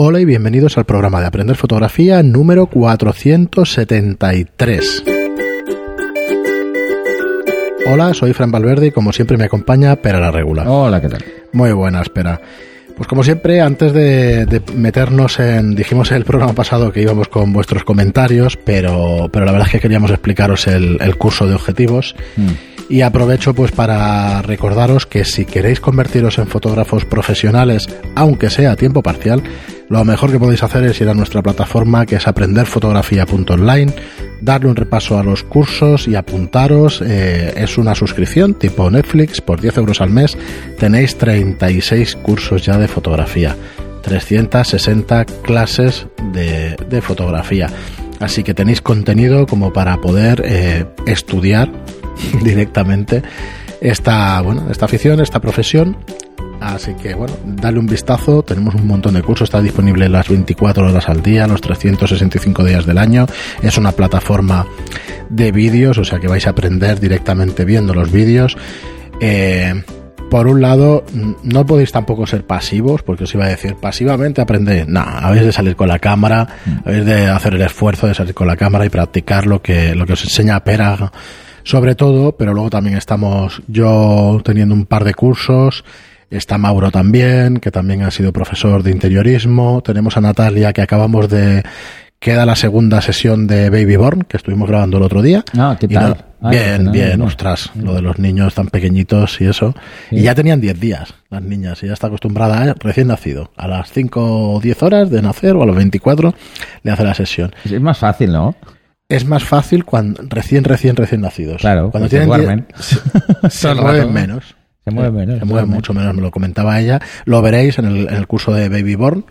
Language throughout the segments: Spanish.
Hola y bienvenidos al programa de Aprender Fotografía número 473. Hola, soy Fran Valverde y como siempre me acompaña Pera la Regula. Hola, ¿qué tal? Muy buena, espera. Pues como siempre, antes de, meternos en, dijimos en el programa pasado que íbamos con vuestros comentarios, pero, pero la verdad es que queríamos explicaros el, curso de objetivos. Mm. Y aprovecho pues para recordaros que si queréis convertiros en fotógrafos profesionales, aunque sea a tiempo parcial, lo mejor que podéis hacer es ir a nuestra plataforma que es aprenderfotografía.online, darle un repaso a los cursos y apuntaros. Eh, es una suscripción tipo Netflix por 10 euros al mes. Tenéis 36 cursos ya de fotografía, 360 clases de, fotografía. Así que tenéis contenido como para poder eh, estudiar directamente esta, bueno, esta afición, esta profesión. Así que bueno, dale un vistazo, tenemos un montón de cursos, está disponible las 24 horas al día, los 365 días del año, es una plataforma de vídeos, o sea que vais a aprender directamente viendo los vídeos. Eh, por un lado, no podéis tampoco ser pasivos, porque os iba a decir, pasivamente aprendéis. No, habéis de salir con la cámara, mm. habéis de hacer el esfuerzo de salir con la cámara y practicar lo que, lo que os enseña Pera sobre todo, pero luego también estamos yo teniendo un par de cursos, está Mauro también, que también ha sido profesor de interiorismo, tenemos a Natalia que acabamos de queda la segunda sesión de Baby Born, que estuvimos grabando el otro día. Ah, ¿qué tal? bien, bien, ostras, lo de los niños tan pequeñitos y eso. Y ya tenían 10 días las niñas, y ya está acostumbrada, a, recién nacido, a las 5 o 10 horas de nacer o a los 24 le hace la sesión. Es más fácil, ¿no? es más fácil cuando recién, recién, recién nacidos. Claro, cuando tienen se, mueven menos. Se mueven menos. Se mueven mucho menos, me lo comentaba ella. Lo veréis en el, en el curso de Baby Born.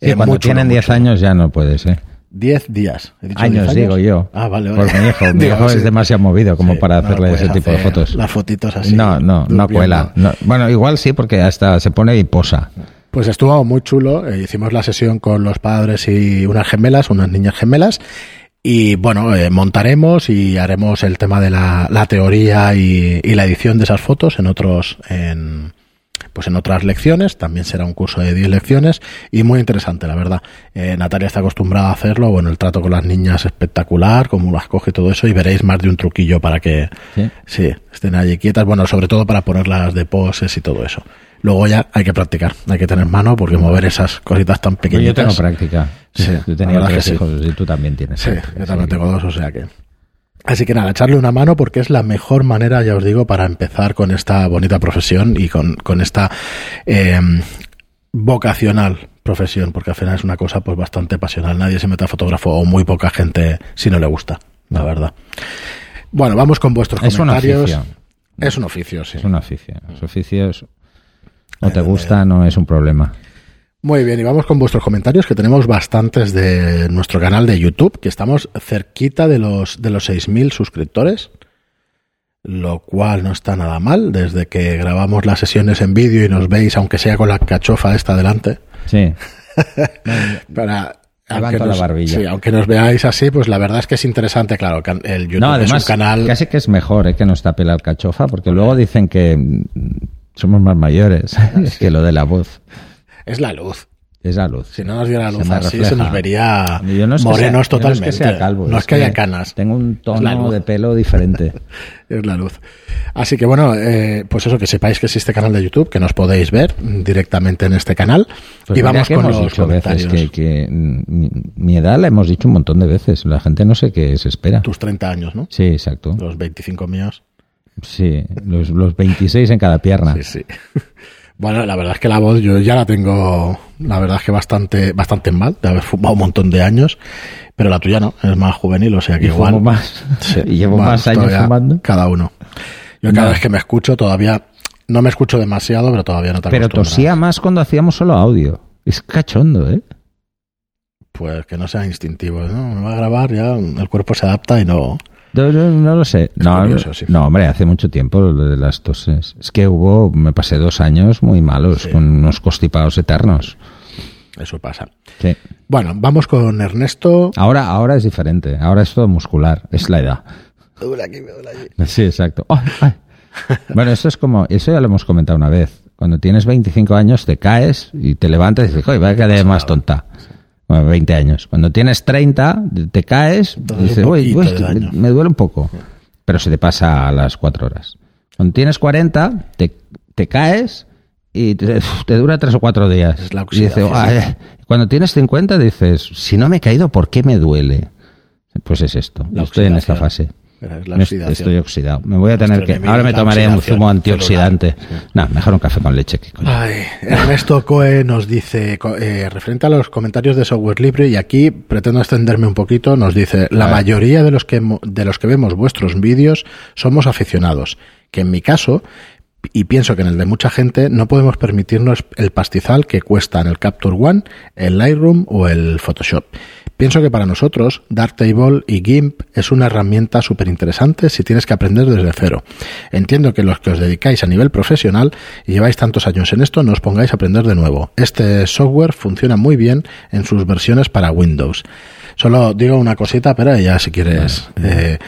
Eh, cuando tienen 10 años ya no puede ser. 10 días. años, digo yo. Ah, vale, vale. Porque mi hijo, mi hijo es demasiado movido como para hacerle ese tipo de fotos. Las fotitos así. No, no, no cuela. bueno, igual sí, porque hasta se pone y posa. Pues estuvo muy chulo. Eh, hicimos la sesión con los padres y unas gemelas, unas niñas gemelas. Y bueno, eh, montaremos y haremos el tema de la, la teoría y, y, la edición de esas fotos en otros, en, pues en otras lecciones. También será un curso de 10 lecciones y muy interesante, la verdad. Eh, Natalia está acostumbrada a hacerlo. Bueno, el trato con las niñas espectacular, cómo las coge todo eso y veréis más de un truquillo para que ¿Sí? estén allí quietas. Bueno, sobre todo para ponerlas de poses y todo eso. Luego ya hay que practicar, hay que tener mano porque mover esas cositas tan pequeñitas. yo tengo práctica. Sí, yo tenía tres hijos y tú también tienes. Sí, yo también tengo dos, o sea que. Así que nada, echarle una mano porque es la mejor manera, ya os digo, para empezar con esta bonita profesión y con, con esta eh, vocacional profesión, porque al final es una cosa pues bastante pasional. Nadie se mete a fotógrafo o muy poca gente si no le gusta, la verdad. Bueno, vamos con vuestros es comentarios. Un oficio. Es un oficio, sí. Es un oficio. Los oficios no te gusta, no es un problema. Muy bien, y vamos con vuestros comentarios, que tenemos bastantes de nuestro canal de YouTube, que estamos cerquita de los, de los 6.000 suscriptores, lo cual no está nada mal, desde que grabamos las sesiones en vídeo y nos veis, aunque sea con la cachofa esta delante. Sí. Para, aunque nos, la barbilla. Sí, aunque nos veáis así, pues la verdad es que es interesante, claro, el YouTube no, además, es un canal... Casi que es mejor eh, que nos tape la cachofa, porque luego dicen que somos más mayores que lo de la voz. Es la luz. Es la luz. Si no nos diera la luz así, se nos vería morenos totalmente. no es que sea calvo. No es, que, haya canas. Tengo un tono de pelo diferente. es la luz. Así que bueno, eh, pues eso, que sepáis que existe canal de YouTube, que nos podéis ver directamente en este canal. Pues y vamos con los comentarios. que, que mi, mi, edad la hemos dicho un montón de veces. La gente no sé qué se espera. Tus 30 años, ¿no? Sí, exacto. Los 25 míos. Sí, los, los 26 en cada pierna. Sí, sí. Bueno, la verdad es que la voz yo ya la tengo, la verdad es que bastante, bastante mal, de haber fumado un montón de años, pero la tuya no, es más juvenil, o sea que ¿Y igual. más. y llevo más, años fumando. Cada uno. Yo cada vez que me escucho todavía, no me escucho demasiado, pero todavía no te Pero tosía más cuando hacíamos solo audio. Es cachondo, ¿eh? Pues que no sea instintivo, ¿no? Me va a grabar, ya el cuerpo se adapta y no. No, lo sé. No, no, hombre, hace mucho tiempo lo de las toses. Es que hubo, me pasé dos años muy malos, con unos constipados eternos. Eso pasa. Sí. Bueno, vamos con Ernesto. Ahora, ahora es diferente. Ahora es todo muscular. Es la edad. Me duele aquí, me duele Sí, exacto. bueno, eso es como, eso ya lo hemos comentado una vez. Cuando tienes 25 años te caes y te levantas y dices, oye, voy a quedar más tonta. Bueno, 20 años. Cuando tienes 30, te caes y dices, uy, me duele un poco. Pero se te pasa a las 4 horas. Cuando tienes 40, te, te caes y te, dura 3 o 4 días. Es la y dices, cuando tienes 50 dices, si no me he caído, ¿por qué me duele? Pues es esto. estoy en esta fase. Estoy oxidado. Me voy a tener que. Ahora me tomaré un zumo antioxidante. No, mejor un café con leche. Que Ernesto Coe nos dice, eh, referente a los comentarios de software libre, y aquí pretendo extenderme un poquito, nos dice: La mayoría de los, que, de los que vemos vuestros vídeos somos aficionados. Que en mi caso, y pienso que en el de mucha gente no podemos permitirnos el pastizal que cuesta en el Capture One, el Lightroom o el Photoshop. Pienso que para nosotros Darktable y GIMP es una herramienta súper interesante si tienes que aprender desde cero. Entiendo que los que os dedicáis a nivel profesional y lleváis tantos años en esto no os pongáis a aprender de nuevo. Este software funciona muy bien en sus versiones para Windows. Solo digo una cosita, pero ya si quieres... Eh,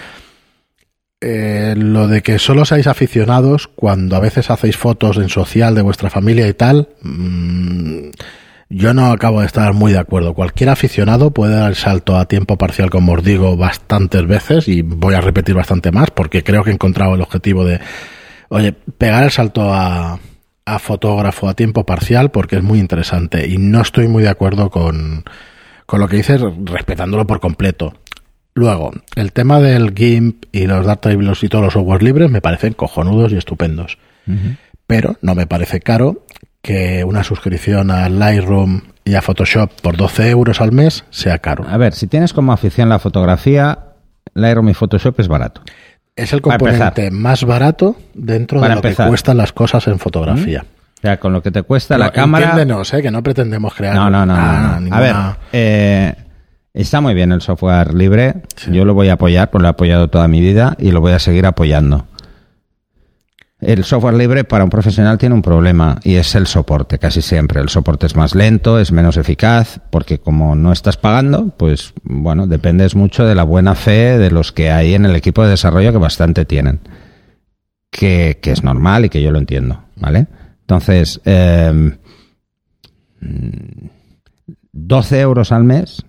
eh, lo de que solo seáis aficionados cuando a veces hacéis fotos en social de vuestra familia y tal, mmm, yo no acabo de estar muy de acuerdo. Cualquier aficionado puede dar el salto a tiempo parcial, como os digo, bastantes veces y voy a repetir bastante más porque creo que he encontrado el objetivo de, oye, pegar el salto a, fotógrafo a tiempo parcial porque es muy interesante y no estoy muy de acuerdo con, con lo que dices, respetándolo por completo. Luego, el tema del GIMP y los Darktables y todos los softwares libres me parecen cojonudos y estupendos. Pero no me parece caro que una suscripción a Lightroom y a Photoshop por 12 euros al mes sea caro. A ver, si tienes como afición la fotografía, Lightroom y Photoshop es barato. Es el componente más barato dentro de lo que cuestan las cosas en fotografía. O sea, con lo que te cuesta la cámara. Entiéndenos, ¿eh? que no pretendemos crear. No, no, no. A ver, eh, está muy bien el software libre. Yo lo voy a apoyar, pues lo he apoyado toda mi vida y lo voy a seguir apoyando. El software libre para un profesional tiene un problema y es el soporte, casi siempre. El soporte es más lento, es menos eficaz, porque como no estás pagando, pues bueno, dependes mucho de la buena fe de los que hay en el equipo de desarrollo que bastante tienen. Que, es normal y que yo lo entiendo, ¿vale? Entonces, 12 em, euros al mes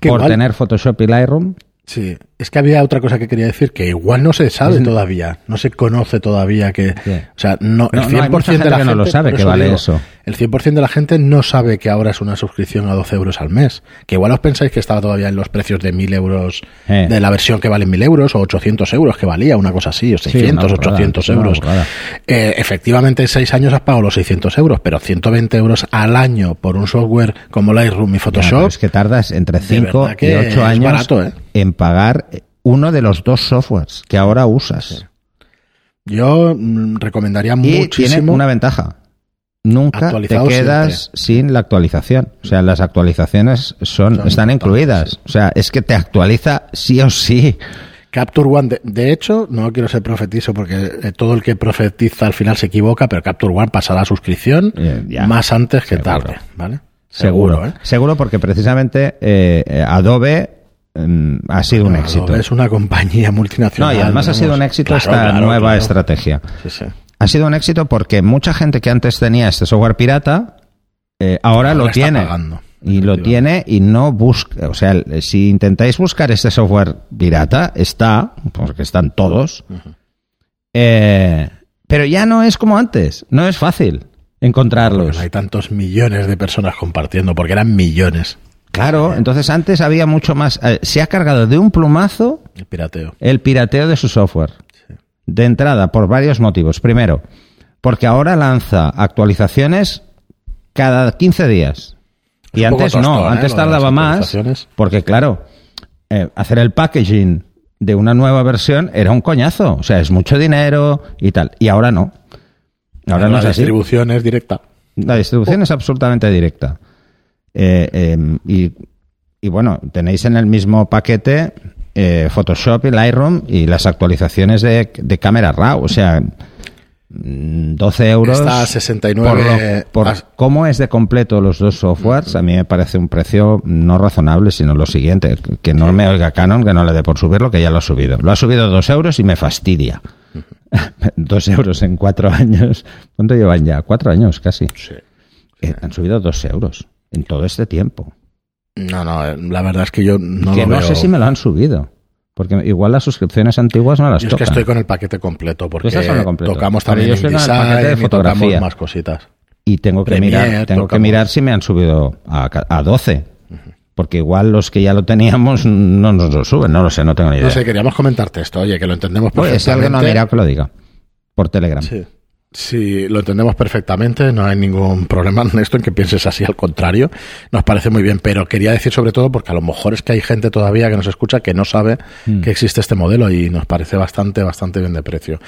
por tener Photoshop y Lightroom Sí, es que había otra cosa que quería decir, que igual no se sabe todavía, no se conoce todavía que... O sea, no, el 100% de la gente... no lo sabe que vale eso. El 100% de la gente no sabe que ahora es una suscripción a 12 euros al mes. Que igual os pensáis que estaba todavía en los precios de 1000 euros, eh. de la versión que vale 1000 euros, o 800 euros que valía, una cosa así, o 600, 800 euros. Eh, efectivamente, en 6 años has pagado los 600 euros, pero 120 euros al año por un software como Lightroom y Photoshop... es que tardas entre 5 y 8 años... Barato, ¿eh? en pagar uno de los dos softwares que ahora usas. Yo mm, recomendaría y Tiene una ventaja. Nunca te quedas sin la actualización. O sea, las actualizaciones son, están incluidas. O sea, es que te actualiza sí o sí. Capture One, de, hecho, no quiero ser profetizo porque eh, todo el que profetiza al final se equivoca, pero Capture One pasará a suscripción eh, más antes que tarde, ¿vale? Seguro, ¿eh? Seguro porque precisamente Adobe Em, ha sido un éxito. Es una compañía multinacional. No, y además ha sido un éxito esta nueva estrategia. Ha sido un éxito porque mucha gente que antes tenía este software pirata, eh, ahora, lo tiene. y lo tiene y no busca. O sea, si intentáis buscar este software pirata, está, porque están todos. Eh, pero ya no es como antes. No es fácil encontrarlos. hay tantos millones de personas compartiendo, porque eran millones. Claro, entonces antes había mucho más. Eh, se ha cargado de un plumazo el pirateo. El pirateo de su software. De entrada, por varios motivos. Primero, porque ahora lanza actualizaciones cada 15 días. y antes no, ¿eh? antes tardaba más. Porque claro, eh, hacer el packaging de una nueva versión era un coñazo. O sea, es mucho dinero y tal. Y ahora no. Ahora no la distribución es directa. La distribución es absolutamente directa. Eh, em, y, bueno, tenéis en el mismo paquete eh, Photoshop y Lightroom y las actualizaciones de, de cámara RAW. O sea, 12 euros. Está a 69. Por, lo- por cómo es de completo los dos softwares, a mí me parece un precio no razonable, sino lo siguiente: que no me oiga Canon, que no le dé por subirlo, que ya lo ha subido. Lo ha subido dos euros y me fastidia. dos euros en cuatro años. ¿Cuánto llevan ya? Cuatro años casi. Sí. Eh, han subido dos euros en todo este tiempo. No, no, eh, la verdad es que yo no que lo no veo. sé si me lo han subido. Porque igual las suscripciones antiguas no las Yo es que estoy con el paquete completo porque el completo. tocamos también yo estoy con el paquete de y tocamos fotografía. más cositas. y tengo que Premiere, mirar tengo que tocamos. mirar si me han subido a, a 12 porque igual los que ya lo teníamos no nos lo suben no lo sé no tengo ni idea No sé, queríamos comentarte esto, oye, que lo entendemos Oye, si alguien no ha perfectamente. mirado que lo diga por Telegram Sí. Sí, lo entendemos perfectamente, no hay ningún problema en esto en que pienses así, al contrario, nos parece muy bien, pero quería decir sobre todo porque a lo mejor es que hay gente todavía que nos escucha que no sabe Mm. que existe este modelo y nos parece bastante, bastante bien de precio.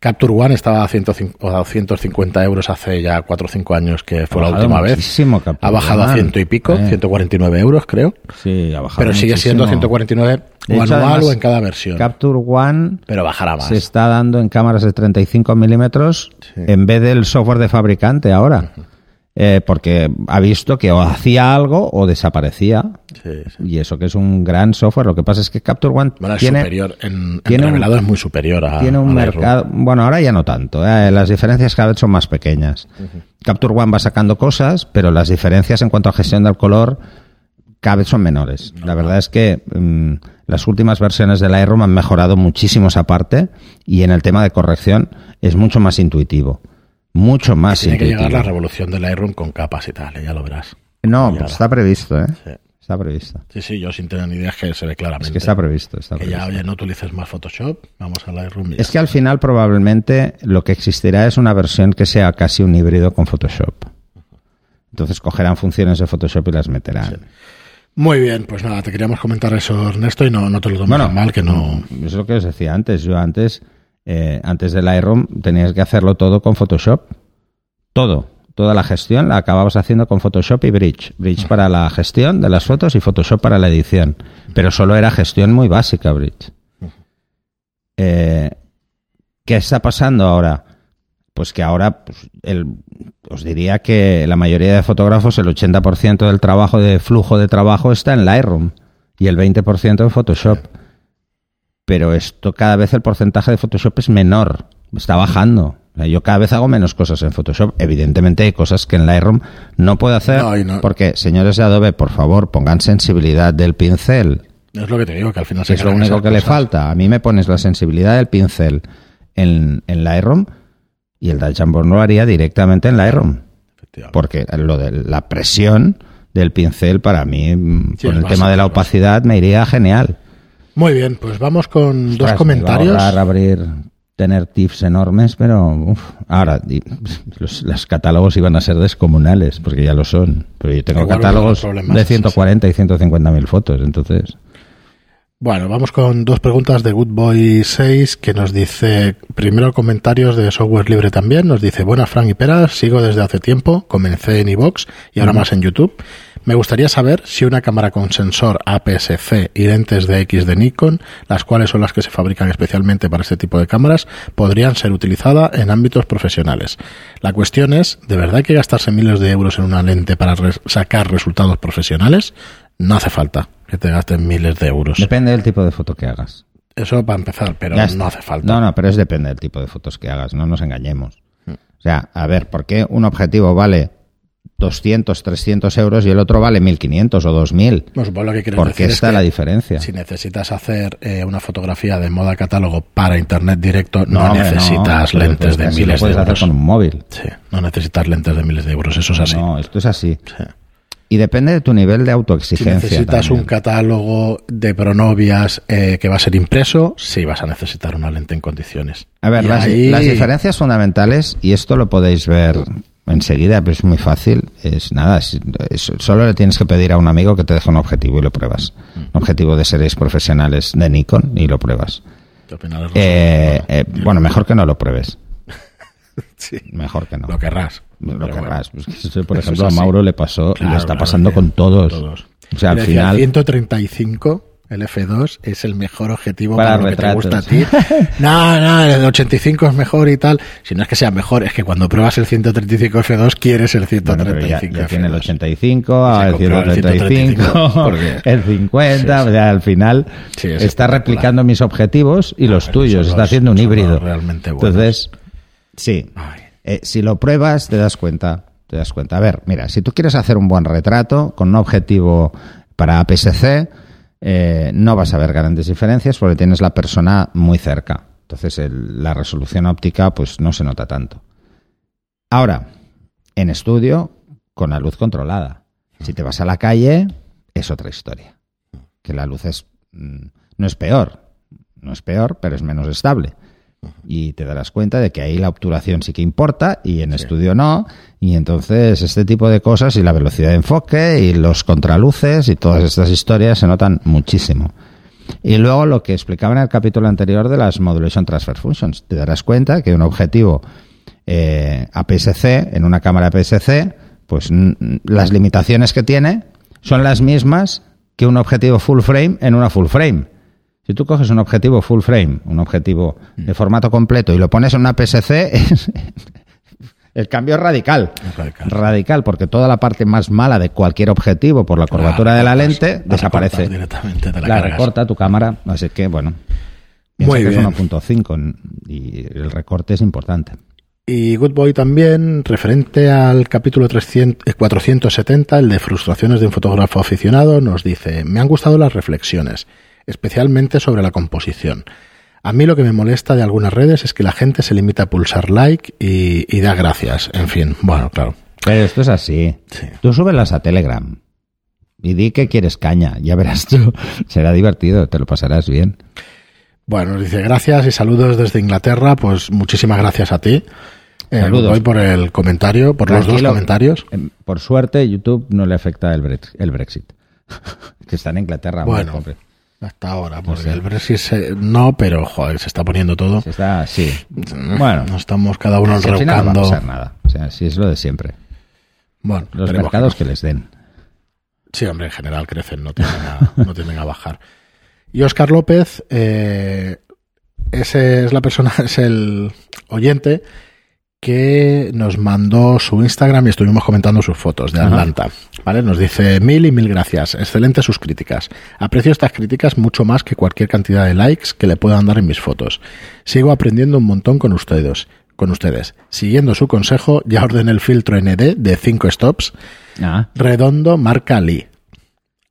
Capture One estaba a, 105 o a 250 euros hace ya 4 o 5 años que fue la última vez. Capture Ha bajado a ciento y pico, Eh. 149 euros creo, sí ha bajado pero sigue siendo muchísimo. 149 De o hecho, anual además, o en cada versión. Capture One pero bajará más. se está dando en cámaras de 35 milímetros Sí. en vez del software de fabricante ahora Eh, porque ha visto que o hacía algo o desaparecía Sí, sí. y eso que es un gran software lo que pasa es que Capture One Bueno, es tiene superior, en, en tiene un- es muy superior a tiene un a Lightroom. mercado. Bueno, ahora ya no tanto. ¿eh? Las diferencias cada vez son más pequeñas. Capture One va sacando cosas, pero las diferencias en cuanto a gestión del color cada vez son menores. La verdad es que mm, las últimas versiones del Lightroom han mejorado muchísimo esa parte y en el tema de corrección es mucho más intuitivo. Mucho más Tiene que llegar la revolución del Lightroom con capas y tal, eh, ya lo verás. No, pues está previsto, ¿eh? Sí. Está previsto. Sí, sí, yo sin tener ni idea es que se ve claramente. Es que está previsto. Está Que previsto. ya, oye, no utilices más Photoshop, vamos a Lightroom. Es que al final probablemente lo que existirá es una versión que sea casi un híbrido con Photoshop. Entonces cogerán funciones de Photoshop y las meterán. Muy bien, pues nada, te queríamos comentar eso, Ernesto, y no, no te lo tomes Bueno, mal, que no... Es lo que os decía antes. Yo antes, eh, antes del Lightroom, tenías que hacerlo todo con Photoshop. Todo. Toda la gestión la acababas haciendo con Photoshop y Bridge. Bridge para la gestión de las fotos y Photoshop para la edición. Pero solo era gestión muy básica, Bridge. Eh, ¿Qué está pasando ahora? Pues que ahora pues, el- os diría que la mayoría de fotógrafos, el 80% del trabajo de flujo de trabajo está en Lightroom y el 20% en Photoshop. Pero esto cada vez el porcentaje de Photoshop es menor, está bajando. O sea, yo cada vez hago menos cosas en Photoshop. Evidentemente hay cosas que en Lightroom no puedo hacer No, no. porque, señores de Adobe, por favor, pongan sensibilidad del pincel. Es lo que te digo, que al final se Es lo único que le falta. A mí me pones la sensibilidad del pincel en, en Lightroom y el Dutch Board lo haría directamente en Lightroom. Porque lo de la presión del pincel para mí, mm, Sí, con el tema de la opacidad, me iría genial. Muy bien, pues vamos con dos Ostras, comentarios. iba a abrir, tener tips enormes, pero uf, ahora los, los catálogos iban a ser descomunales, porque ya lo son. Pero yo tengo Igual catálogos de es 140 y 150 mil fotos, entonces. Bueno, vamos con dos preguntas de Goodboy 6 que nos dice, primero comentarios de software libre también, nos dice, buenas Frank y Peras, sigo desde hace tiempo, comencé en iVox y ahora más en YouTube. Me gustaría saber si una cámara con sensor APS-C y lentes de X de Nikon, las cuales son las que se fabrican especialmente para este tipo de cámaras, podrían ser utilizadas en ámbitos profesionales. La cuestión es, ¿de verdad hay que gastarse miles de euros en una lente para sacar resultados profesionales? No hace falta que te gasten miles de euros. Depende del tipo de foto que hagas. Eso para empezar, pero no hace falta. No, no, pero es depende del tipo de fotos que hagas, no nos engañemos. Hmm. O sea, a ver, ¿por qué un objetivo vale 200, 300 euros y el otro vale 1500 o 2000? No, supongo lo que quieres ¿Por decir qué es está que la diferencia? Si necesitas hacer eh, una fotografía de moda catálogo para internet directo, no, necesitas lentes pero de miles lo de puedes hacer euros. con un móvil. Sí, no necesitas lentes de miles de euros, eso es así. No, esto es así. Sí. Y depende de tu nivel de Si autoexigencia. necesitas también. un catálogo de pronovias eh, que va a ser impreso, sí vas a necesitar una lente en condiciones. A ver, las, ahí- las diferencias fundamentales, y esto lo podéis ver enseguida, pero es muy fácil, es nada, es- es- solo le tienes que pedir a un amigo que te deje un objetivo y lo pruebas. Mm. Un objetivo de series profesionales de Nikon y lo pruebas. Eh, eh, bueno, mejor que no lo pruebes. sí, Mejor que no. lo querrás. Lo querrás. bueno. Pues por ejemplo, a. Mauro le pasó y Claro, le está claro, pasando con todos. todos. O sea, al decía, final... 135 el F2 es el mejor objetivo Para para, lo que te gusta a ti. No, no, el 85 es mejor y tal. Si no es que sea mejor, es que cuando pruebas el 135 F2 quieres el Bueno, pero ya, 135 ya tiene el F2. 85, Se ahora el compró el 135, 135, porque- el 50, Sí, o sea, al final Sí, es está replicando mis objetivos y los tuyos, está haciendo un híbrido. realmente buenos. Entonces, sí, eh, si lo pruebas te das cuenta, te das cuenta. A ver, mira, si tú quieres hacer un buen retrato con un objetivo para APS-C, eh, no vas a ver grandes diferencias porque tienes la persona muy cerca. Entonces el- la resolución óptica pues no se nota tanto. Ahora, en estudio, con la luz controlada. Si te vas a la calle, es otra historia. Que la luz es, mm, no es peor, no es peor, pero es menos estable. Y te darás cuenta de que ahí la obturación sí que importa y en estudio no. Y entonces este tipo de cosas y la velocidad de enfoque y los contraluces y todas estas historias se notan muchísimo. Y luego lo que explicaba en el capítulo anterior de las Modulation Transfer Functions. Te darás cuenta que un objetivo eh, APS-C, en una cámara APS-C, pues las limitaciones que tiene son las mismas que un objetivo full frame en una full frame. Si tú coges un objetivo full frame, un objetivo de formato completo y lo pones en una PSC, el cambio es radical. Es radical. Radical, porque toda la parte más mala de cualquier objetivo por la curvatura de la lente la desaparece. recortas directamente, te la recorta tu cámara, así que bueno. Muy que bien. es 1.5 y el recorte es importante. Y Good Boy también, referente al capítulo 300, eh, 470, el de frustraciones de un fotógrafo aficionado, nos dice, me han gustado las reflexiones, especialmente sobre la composición. A mí lo que me molesta de algunas redes es que la gente se limita a pulsar like y, y da gracias. En fin, bueno, claro. Pero esto es así. Sí. Tú súbelas a Telegram y di que quieres caña, ya verás tú. Será divertido, te lo pasarás bien. Bueno, nos dice gracias y saludos desde Inglaterra, pues muchísimas gracias a ti. Eh, Saludos. Por el comentario, por los dos comentarios. Em, Por suerte, YouTube no le afecta el, Brex- el Brexit. que está en Inglaterra. hombre, Bueno, pobre. Hasta ahora, porque el Brexit se- no, pero joder, se está poniendo todo. Se está, sí. Bueno, Nos estamos cada uno si no va a pasar nada. O sea, si es lo de siempre. Bueno, Los mercados que que no. les den. Sí, hombre, en general crecen, no tienden a, no tienden a bajar. Y Oscar López, eh, ese es la persona, es el oyente que nos mandó su Instagram y estuvimos comentando sus fotos de Ajá. Atlanta. ¿Vale? Nos dice mil y mil gracias. Excelentes sus críticas. Aprecio estas críticas mucho más que cualquier cantidad de likes que le puedan dar en mis fotos. Sigo aprendiendo un montón con ustedes. Con ustedes. Siguiendo su consejo, ya ordené el filtro ND de 5 stops Ah, redondo marca Lee.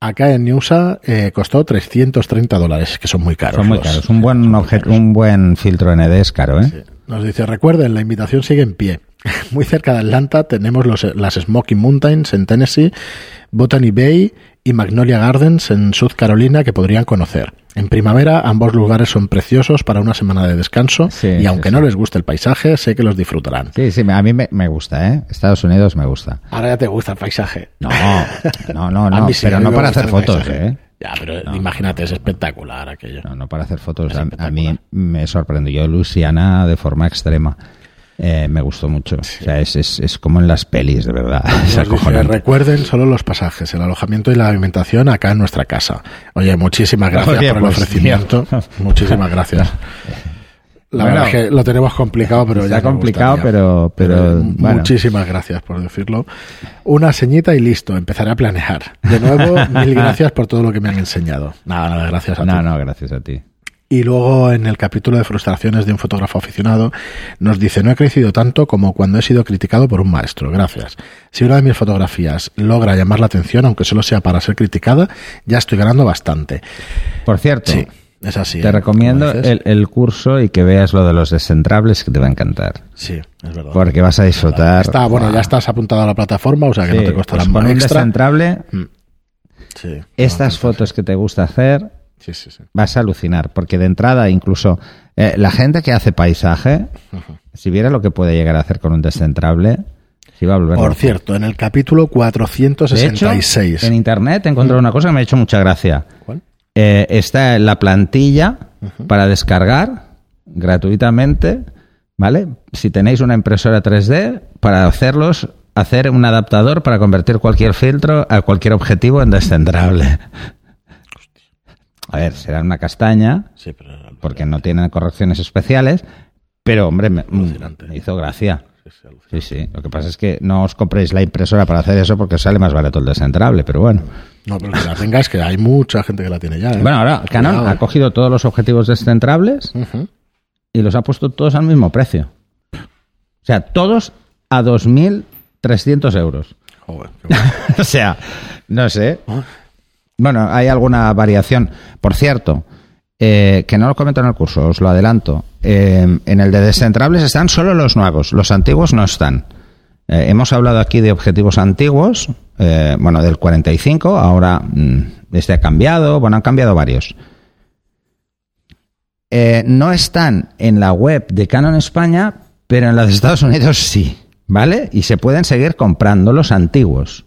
Acá en USA eh, costó 330 dólares, que son muy caros. son muy los- caros. Un buen, son muy obje- caros. un buen filtro ND es caro, ¿eh? Nos dice, recuerden, la invitación sigue en pie. Muy cerca de Atlanta tenemos los, las Smoky Mountains en Tennessee, Botany Bay y Magnolia Gardens en South Carolina que podrían conocer. En primavera ambos lugares son preciosos para una semana de descanso Sí, y aunque sí. no les guste el paisaje, sé que los disfrutarán. Sí, sí, a mí me, me gusta, ¿eh? Estados Unidos me gusta. Ahora ya te gusta el paisaje. No, no, no, no, pero no para hacer fotos. ¿eh? Ya, pero imagínate, es espectacular aquello. No, no para hacer fotos. A, a mí me sorprendió Luciana de forma extrema. Eh, me gustó mucho. O sea, es, es, es como en las pelis, de verdad. Dice, recuerden solo los pasajes, el alojamiento y la alimentación acá en nuestra casa. Oye, muchísimas gracias Oye, por el pues, ofrecimiento. tío. Muchísimas gracias. La Bueno, verdad es que lo tenemos complicado, pero está ya complicado, gustaría. pero- pero, bueno. Muchísimas gracias por decirlo. Una señita y listo, empezaré a planear. De nuevo, mil gracias por todo lo que me han enseñado. Nada, nada, gracias a ti. No, no, gracias a ti. Y luego en el capítulo de frustraciones de un fotógrafo aficionado nos dice, no he crecido tanto como cuando he sido criticado por un maestro, gracias. Si una de mis fotografías logra llamar la atención, aunque solo sea para ser criticada, ya estoy ganando bastante. Por cierto, Sí, es así. te ¿eh? recomiendo el, el curso y que veas lo de los descentrables que te va a encantar. Sí, es verdad. Porque vas a disfrutar. Está, bueno, ya estás apuntado a la plataforma, o sea que Sí, no te costará pues con más un extra. descentrable, Sí, estas fotos que te gusta hacer, Sí, sí, sí. vas a alucinar, porque de entrada incluso eh, la gente que hace paisaje, si viera lo que puede llegar a hacer con un descentrable, se iba a volver Por loco. cierto, en el capítulo De hecho, 466. en internet he encontrado una cosa que me ha hecho mucha gracia. ¿Cuál? Eh, está la plantilla para descargar gratuitamente, ¿vale? Si tenéis una impresora 3D, para hacerlos, hacer un adaptador para convertir cualquier filtro a cualquier objetivo en descentrable. A ver, será una castaña, Sí, pero era porque no tienen correcciones especiales, pero hombre, me, me hizo gracia. Sí, sí. Lo que pasa es que no os compréis la impresora para hacer eso porque os sale más barato el descentrable, pero bueno. No, pero que la tengas, que hay mucha gente que la tiene ya. ¿eh? Bueno, ahora Canon Cuidado. ha cogido todos los objetivos descentrables y los ha puesto todos al mismo precio. O sea, todos a 2.300 euros. Joder, qué bueno. o sea, no sé. Ah. Bueno, hay alguna variación. Por cierto, eh, que no lo comento en el curso, os lo adelanto. Eh, en el de descentrables están solo los nuevos, los antiguos no están. Eh, hemos hablado aquí de objetivos antiguos, bueno, del 45, ahora mm, este ha cambiado, bueno, han cambiado varios. No están en la web de Canon España, pero en la de Estados Unidos sí, ¿vale? Y se pueden seguir comprando los antiguos.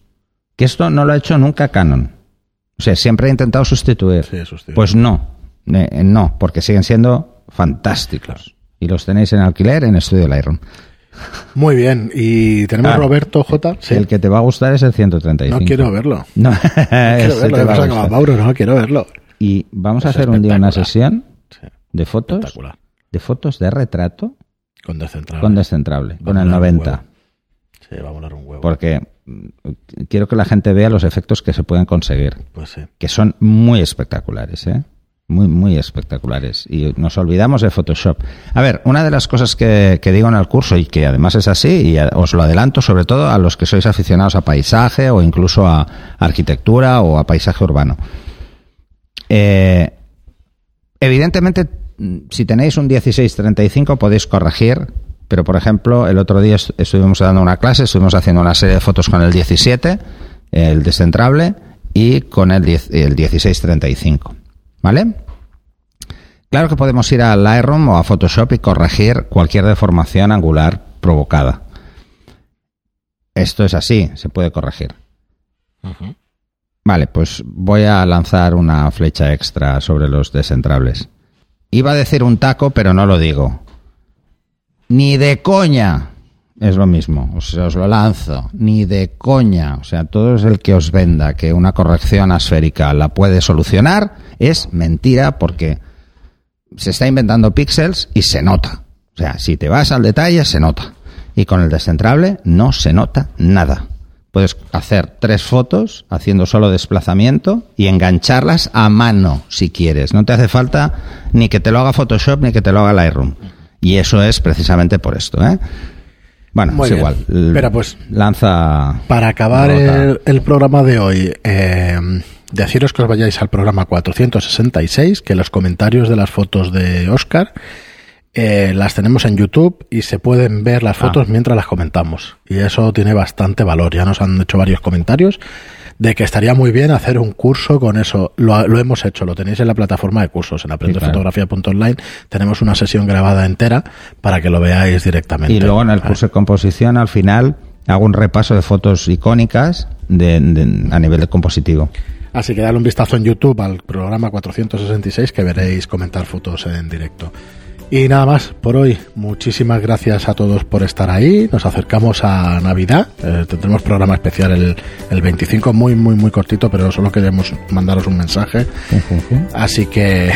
Que esto no lo ha hecho nunca Canon. O sea, siempre ha intentado sustituir. Sí, sustituir. Pues no, eh, eh, no, porque siguen siendo fantásticos. Y los tenéis en alquiler en Estudio Lightroom. Muy bien, y tenemos Ah, Roberto J. Sí. El que te va a gustar es el 135. No quiero verlo. No, No quiero verlo. te ¿Qué va a pasa con gustar. Mauro? No quiero verlo. Y vamos a hacer un día una sesión Sí, de fotos, de fotos de retrato Con descentrable. con descentrable, con el molar un 90. huevo. Sí, va a volar un huevo. Porque quiero que la gente vea los efectos que se pueden conseguir, Pues sí. que son muy espectaculares, ¿eh? Muy, muy espectaculares. Y nos olvidamos de Photoshop. A ver, una de las cosas que, que digo en el curso y que además es así, y a- os lo adelanto sobre todo a los que sois aficionados a paisaje o incluso a arquitectura o a paisaje urbano. Eh, evidentemente, mm, si tenéis un 1635 podéis corregir, pero por ejemplo, el otro día est- estuvimos dando una clase, estuvimos haciendo una serie de fotos con el 17, el descentrable, y con el, 10 el 1635. ¿Vale? Claro que podemos ir a Lightroom o a Photoshop y corregir cualquier deformación angular provocada. Esto es así, se puede corregir. Vale, pues voy a lanzar una flecha extra sobre los descentrables. Iba a decir un taco, pero no lo digo. Ni de coña. Es lo mismo, os lo lanzo. Ni de coña. O sea, todo es el que os venda que una corrección asférica la puede solucionar es mentira porque se está inventando píxeles y se nota. O sea, si te vas al detalle, se nota. Y con el descentrable no se nota nada. Puedes hacer tres fotos haciendo solo desplazamiento y engancharlas a mano si quieres. No te hace falta ni que te lo haga Photoshop ni que te lo haga Lightroom. Y eso es precisamente por esto, ¿eh? Bueno, Muy es bien. igual. Espera, pues, Lanza. Para acabar el programa de hoy, eh, deciros que os vayáis al programa 466, que los comentarios de las fotos de Oscar eh, las tenemos en YouTube y se pueden ver las Ah. fotos mientras las comentamos. Y eso tiene bastante valor. Ya nos han hecho varios comentarios de que estaría muy bien hacer un curso con eso. Lo, lo hemos hecho, lo tenéis en la plataforma de cursos, en aprendefotografía.online. Tenemos una sesión grabada entera para que lo veáis directamente. Y luego en el curso de composición, al final, hago un repaso de fotos icónicas de, de- a nivel de compositivo. Así que dale un vistazo en YouTube al programa 466 que veréis comentar fotos en directo. Y nada más por hoy. Muchísimas gracias a todos por estar ahí. Nos acercamos a Navidad. Eh, tendremos programa especial el, el 25, muy, muy, muy cortito, pero solo queremos mandaros un mensaje. Así que,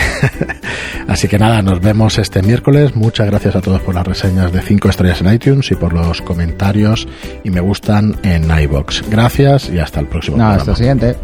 así que nada, nos vemos este miércoles. Muchas gracias a todos por las reseñas de 5 estrellas en iTunes y por los comentarios y me gustan en iBox. Gracias y hasta el próximo No, programa. hasta el siguiente.